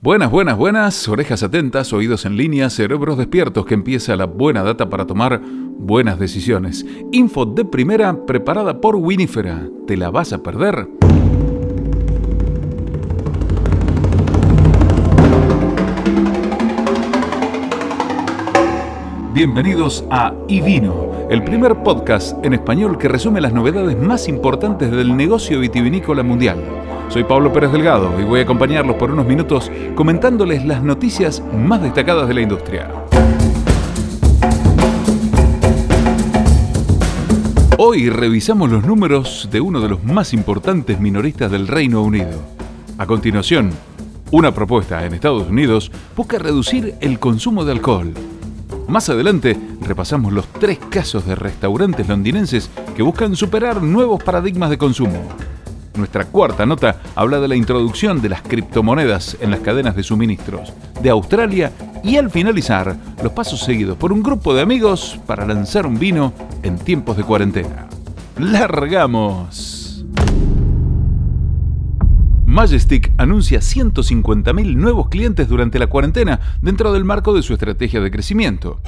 Buenas, buenas, buenas, orejas atentas, oídos en línea, cerebros despiertos, que empieza la buena data para tomar buenas decisiones. Info de primera preparada por Winifera. ¿Te la vas a perder? Bienvenidos a Ivino, el primer podcast en español que resume las novedades más importantes del negocio vitivinícola mundial. Soy Pablo Pérez Delgado y voy a acompañarlos por unos minutos comentándoles las noticias más destacadas de la industria. Hoy revisamos los números de uno de los más importantes minoristas del Reino Unido. A continuación, una propuesta en Estados Unidos busca reducir el consumo de alcohol. Más adelante repasamos los tres casos de restaurantes londinenses que buscan superar nuevos paradigmas de consumo. Nuestra cuarta nota habla de la introducción de las criptomonedas en las cadenas de suministros de Australia y al finalizar los pasos seguidos por un grupo de amigos para lanzar un vino en tiempos de cuarentena. ¡Largamos! Majestic anuncia 150.000 nuevos clientes durante la cuarentena dentro del marco de su estrategia de crecimiento.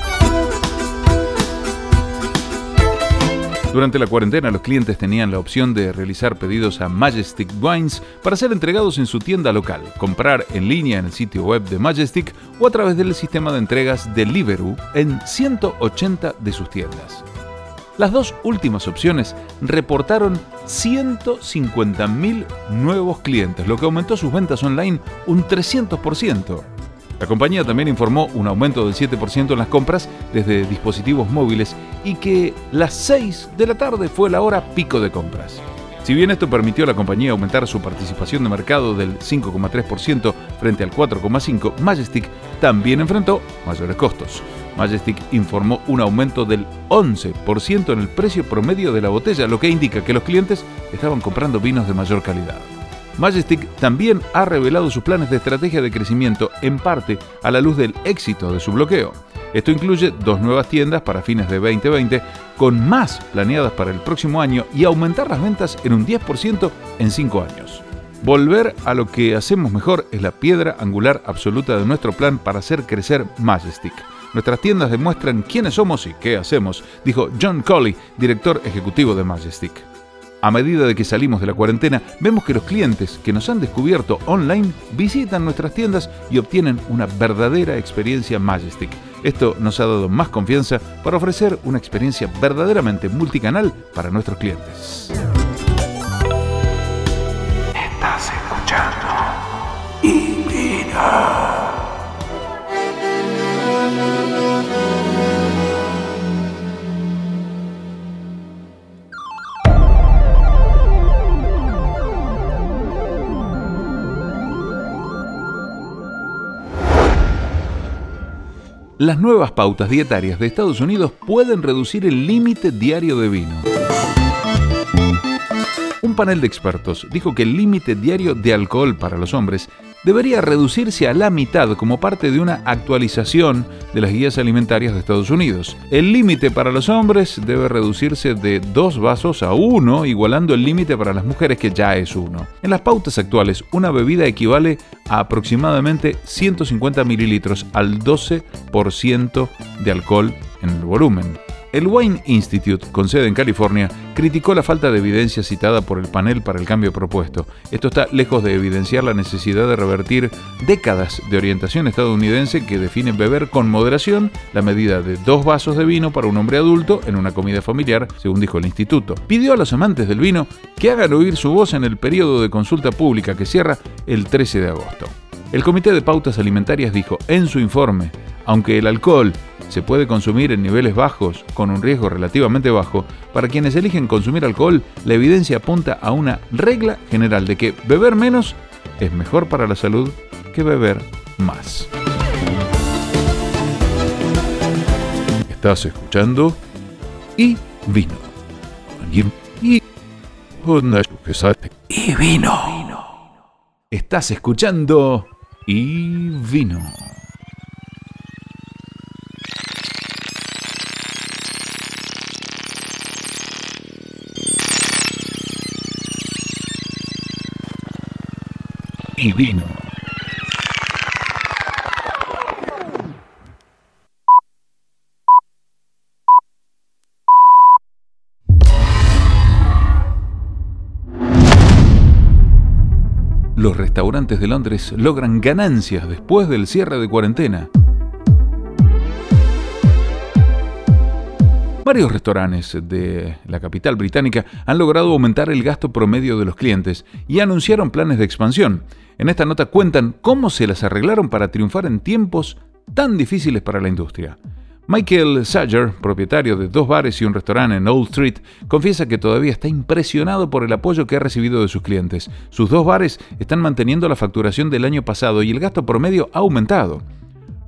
Durante la cuarentena los clientes tenían la opción de realizar pedidos a Majestic Wines para ser entregados en su tienda local, comprar en línea en el sitio web de Majestic o a través del sistema de entregas Deliveroo en 180 de sus tiendas. Las dos últimas opciones reportaron 150.000 nuevos clientes, lo que aumentó sus ventas online un 300%. La compañía también informó un aumento del 7% en las compras desde dispositivos móviles y que las 6 de la tarde fue la hora pico de compras. Si bien esto permitió a la compañía aumentar su participación de mercado del 5,3% frente al 4,5%, Majestic también enfrentó mayores costos. Majestic informó un aumento del 11% en el precio promedio de la botella, lo que indica que los clientes estaban comprando vinos de mayor calidad. Majestic también ha revelado sus planes de estrategia de crecimiento en parte a la luz del éxito de su bloqueo. Esto incluye dos nuevas tiendas para fines de 2020, con más planeadas para el próximo año y aumentar las ventas en un 10% en 5 años. Volver a lo que hacemos mejor es la piedra angular absoluta de nuestro plan para hacer crecer Majestic. Nuestras tiendas demuestran quiénes somos y qué hacemos, dijo John Colley, director ejecutivo de Majestic. A medida de que salimos de la cuarentena, vemos que los clientes que nos han descubierto online visitan nuestras tiendas y obtienen una verdadera experiencia Majestic. Esto nos ha dado más confianza para ofrecer una experiencia verdaderamente multicanal para nuestros clientes. Estás escuchando y Las nuevas pautas dietarias de Estados Unidos pueden reducir el límite diario de vino. Un panel de expertos dijo que el límite diario de alcohol para los hombres debería reducirse a la mitad como parte de una actualización de las guías alimentarias de Estados Unidos. El límite para los hombres debe reducirse de dos vasos a uno, igualando el límite para las mujeres que ya es uno. En las pautas actuales, una bebida equivale a aproximadamente 150 mililitros al 12% de alcohol en el volumen. El Wine Institute, con sede en California, criticó la falta de evidencia citada por el panel para el cambio propuesto. Esto está lejos de evidenciar la necesidad de revertir décadas de orientación estadounidense que define beber con moderación la medida de dos vasos de vino para un hombre adulto en una comida familiar, según dijo el instituto. Pidió a los amantes del vino que hagan oír su voz en el periodo de consulta pública que cierra el 13 de agosto. El Comité de Pautas Alimentarias dijo en su informe, aunque el alcohol se puede consumir en niveles bajos con un riesgo relativamente bajo, para quienes eligen consumir alcohol, la evidencia apunta a una regla general de que beber menos es mejor para la salud que beber más. Estás escuchando y vino. Y, y, vino. Estás escuchando y vino. Los restaurantes de Londres logran ganancias después del cierre de cuarentena. Varios restaurantes de la capital británica han logrado aumentar el gasto promedio de los clientes y anunciaron planes de expansión. En esta nota cuentan cómo se las arreglaron para triunfar en tiempos tan difíciles para la industria. Michael Sager, propietario de dos bares y un restaurante en Old Street, confiesa que todavía está impresionado por el apoyo que ha recibido de sus clientes. Sus dos bares están manteniendo la facturación del año pasado y el gasto promedio ha aumentado.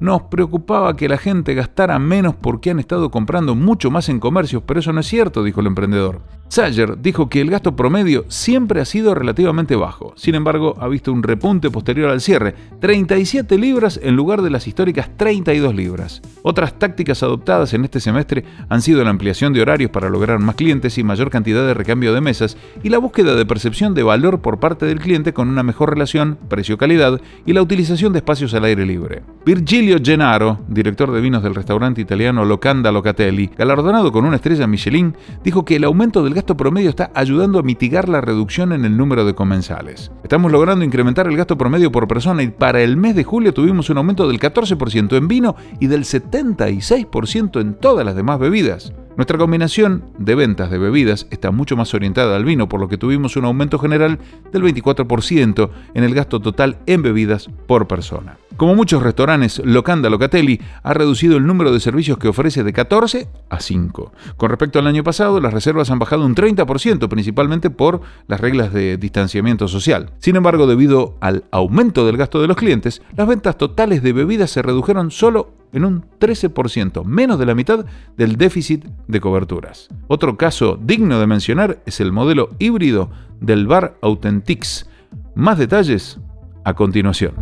Nos preocupaba que la gente gastara menos porque han estado comprando mucho más en comercios, pero eso no es cierto, dijo el emprendedor. Sager dijo que el gasto promedio siempre ha sido relativamente bajo. Sin embargo, ha visto un repunte posterior al cierre, 37 libras en lugar de las históricas 32 libras. Otras tácticas adoptadas en este semestre han sido la ampliación de horarios para lograr más clientes y mayor cantidad de recambio de mesas y la búsqueda de percepción de valor por parte del cliente con una mejor relación precio-calidad y la utilización de espacios al aire libre. Virgilio Gennaro, director de vinos del restaurante italiano Locanda Locatelli, galardonado con una estrella Michelin, dijo que el aumento del gasto promedio está ayudando a mitigar la reducción en el número de comensales. Estamos logrando incrementar el gasto promedio por persona y para el mes de julio tuvimos un aumento del 14% en vino y del 76% en todas las demás bebidas. Nuestra combinación de ventas de bebidas está mucho más orientada al vino, por lo que tuvimos un aumento general del 24% en el gasto total en bebidas por persona. Como muchos restaurantes, Locanda Locatelli ha reducido el número de servicios que ofrece de 14 a 5. Con respecto al año pasado, las reservas han bajado un 30%, principalmente por las reglas de distanciamiento social. Sin embargo, debido al aumento del gasto de los clientes, las ventas totales de bebidas se redujeron solo en un 13%, menos de la mitad del déficit de coberturas. Otro caso digno de mencionar es el modelo híbrido del bar Authentics. Más detalles a continuación.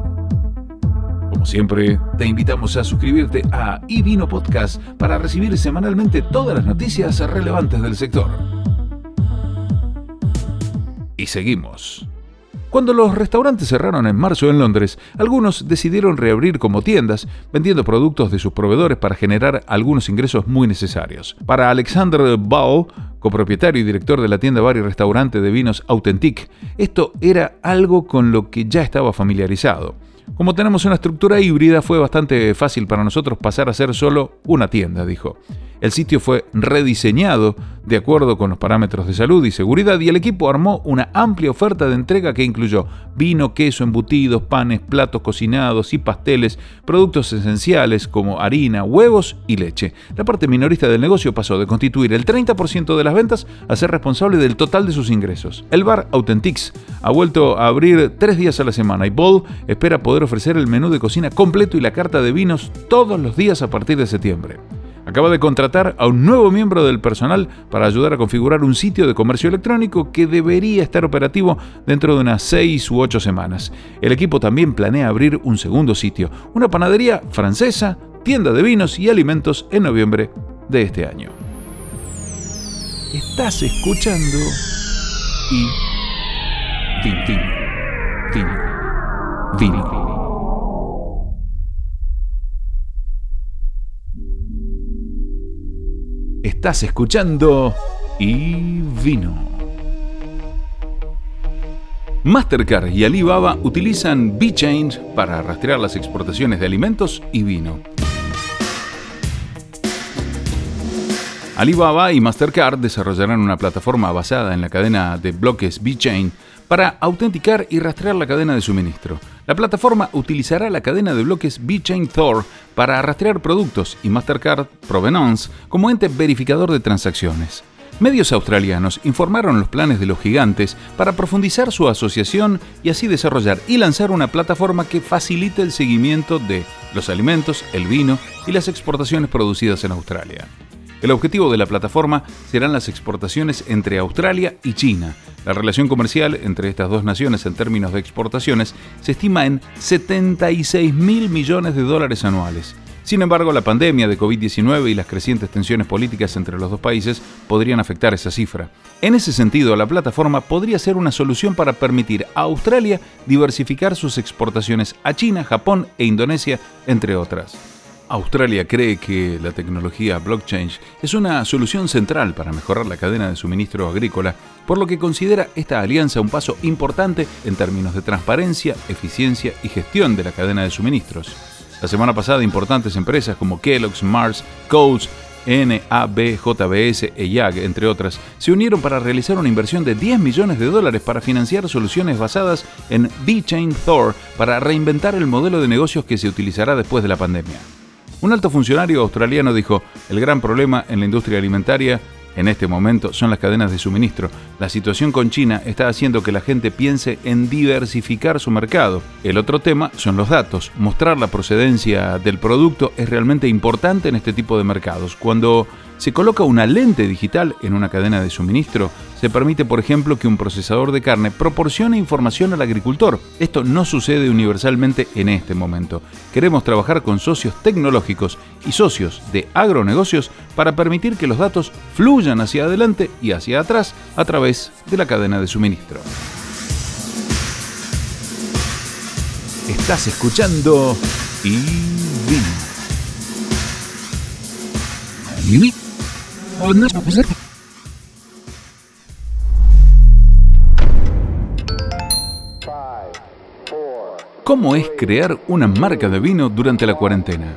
Como siempre, te invitamos a suscribirte a iVino Podcast para recibir semanalmente todas las noticias relevantes del sector. Y seguimos. Cuando los restaurantes cerraron en marzo en Londres, algunos decidieron reabrir como tiendas, vendiendo productos de sus proveedores para generar algunos ingresos muy necesarios. Para Alexander Ball, copropietario y director de la tienda bar y restaurante de vinos Authentic, esto era algo con lo que ya estaba familiarizado. Como tenemos una estructura híbrida, fue bastante fácil para nosotros pasar a ser solo una tienda, dijo. El sitio fue rediseñado de acuerdo con los parámetros de salud y seguridad y el equipo armó una amplia oferta de entrega que incluyó vino, queso, embutidos, panes, platos cocinados y pasteles, productos esenciales como harina, huevos y leche. La parte minorista del negocio pasó de constituir el 30% de las ventas a ser responsable del total de sus ingresos. El bar Authentics ha vuelto a abrir tres días a la semana y Ball espera poder ofrecer el menú de cocina completo y la carta de vinos todos los días a partir de septiembre acaba de contratar a un nuevo miembro del personal para ayudar a configurar un sitio de comercio electrónico que debería estar operativo dentro de unas 6 u 8 semanas. El equipo también planea abrir un segundo sitio, una panadería francesa, tienda de vinos y alimentos en noviembre de este año. Estás escuchando y fin, fin, fin, Estás escuchando y vino. Mastercard y Alibaba utilizan B-Change para rastrear las exportaciones de alimentos y vino. Alibaba y Mastercard desarrollarán una plataforma basada en la cadena de bloques B-Chain para autenticar y rastrear la cadena de suministro. La plataforma utilizará la cadena de bloques B-Chain Thor para rastrear productos y Mastercard Provenance como ente verificador de transacciones. Medios australianos informaron los planes de los gigantes para profundizar su asociación y así desarrollar y lanzar una plataforma que facilite el seguimiento de los alimentos, el vino y las exportaciones producidas en Australia. El objetivo de la plataforma serán las exportaciones entre Australia y China. La relación comercial entre estas dos naciones en términos de exportaciones se estima en 76 mil millones de dólares anuales. Sin embargo, la pandemia de COVID-19 y las crecientes tensiones políticas entre los dos países podrían afectar esa cifra. En ese sentido, la plataforma podría ser una solución para permitir a Australia diversificar sus exportaciones a China, Japón e Indonesia, entre otras. Australia cree que la tecnología blockchain es una solución central para mejorar la cadena de suministro agrícola, por lo que considera esta alianza un paso importante en términos de transparencia, eficiencia y gestión de la cadena de suministros. La semana pasada, importantes empresas como Kellogg's, Mars, Coles, NABJBS e YAG, entre otras, se unieron para realizar una inversión de 10 millones de dólares para financiar soluciones basadas en B-Chain Thor para reinventar el modelo de negocios que se utilizará después de la pandemia. Un alto funcionario australiano dijo, el gran problema en la industria alimentaria en este momento son las cadenas de suministro. La situación con China está haciendo que la gente piense en diversificar su mercado. El otro tema son los datos. Mostrar la procedencia del producto es realmente importante en este tipo de mercados. Cuando se coloca una lente digital en una cadena de suministro, se permite, por ejemplo, que un procesador de carne proporcione información al agricultor. Esto no sucede universalmente en este momento. Queremos trabajar con socios tecnológicos y socios de agronegocios para permitir que los datos fluyan hacia adelante y hacia atrás a través de la cadena de suministro. Estás escuchando y ¿Cómo es crear una marca de vino durante la cuarentena?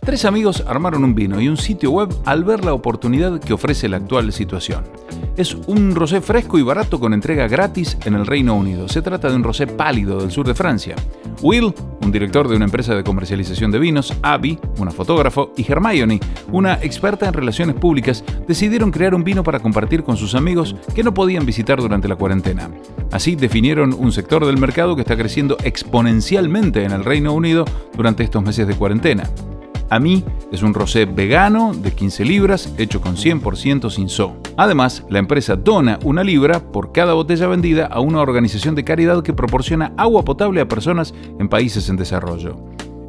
Tres amigos armaron un vino y un sitio web al ver la oportunidad que ofrece la actual situación. Es un rosé fresco y barato con entrega gratis en el Reino Unido. Se trata de un rosé pálido del sur de Francia. Will, un director de una empresa de comercialización de vinos, Abby, una fotógrafo, y Hermione, una experta en relaciones públicas, decidieron crear un vino para compartir con sus amigos que no podían visitar durante la cuarentena. Así definieron un sector del mercado que está creciendo exponencialmente en el Reino Unido durante estos meses de cuarentena. A mí es un rosé vegano de 15 libras hecho con 100% sin so. Además, la empresa dona una libra por cada botella vendida a una organización de caridad que proporciona agua potable a personas en países en desarrollo.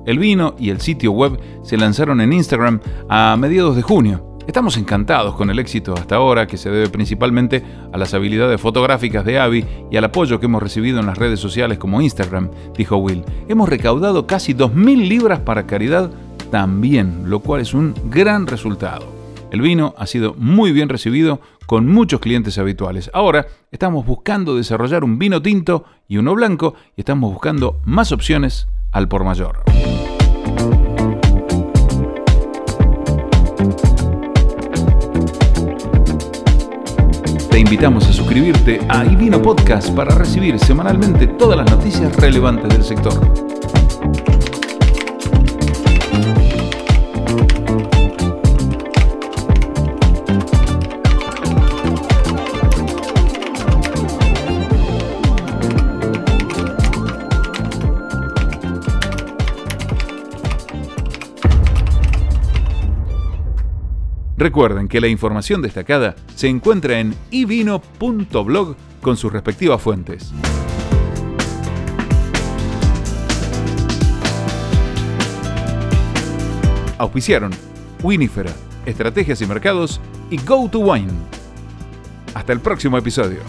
El vino y el sitio web se lanzaron en Instagram a mediados de junio. Estamos encantados con el éxito hasta ahora, que se debe principalmente a las habilidades fotográficas de Abby y al apoyo que hemos recibido en las redes sociales como Instagram, dijo Will. Hemos recaudado casi 2.000 libras para caridad también, lo cual es un gran resultado. El vino ha sido muy bien recibido con muchos clientes habituales. Ahora estamos buscando desarrollar un vino tinto y uno blanco y estamos buscando más opciones al por mayor. Te invitamos a suscribirte a iVino Podcast para recibir semanalmente todas las noticias relevantes del sector. Recuerden que la información destacada se encuentra en ivino.blog con sus respectivas fuentes. Auspiciaron Winifera, Estrategias y Mercados y Go to Wine. Hasta el próximo episodio.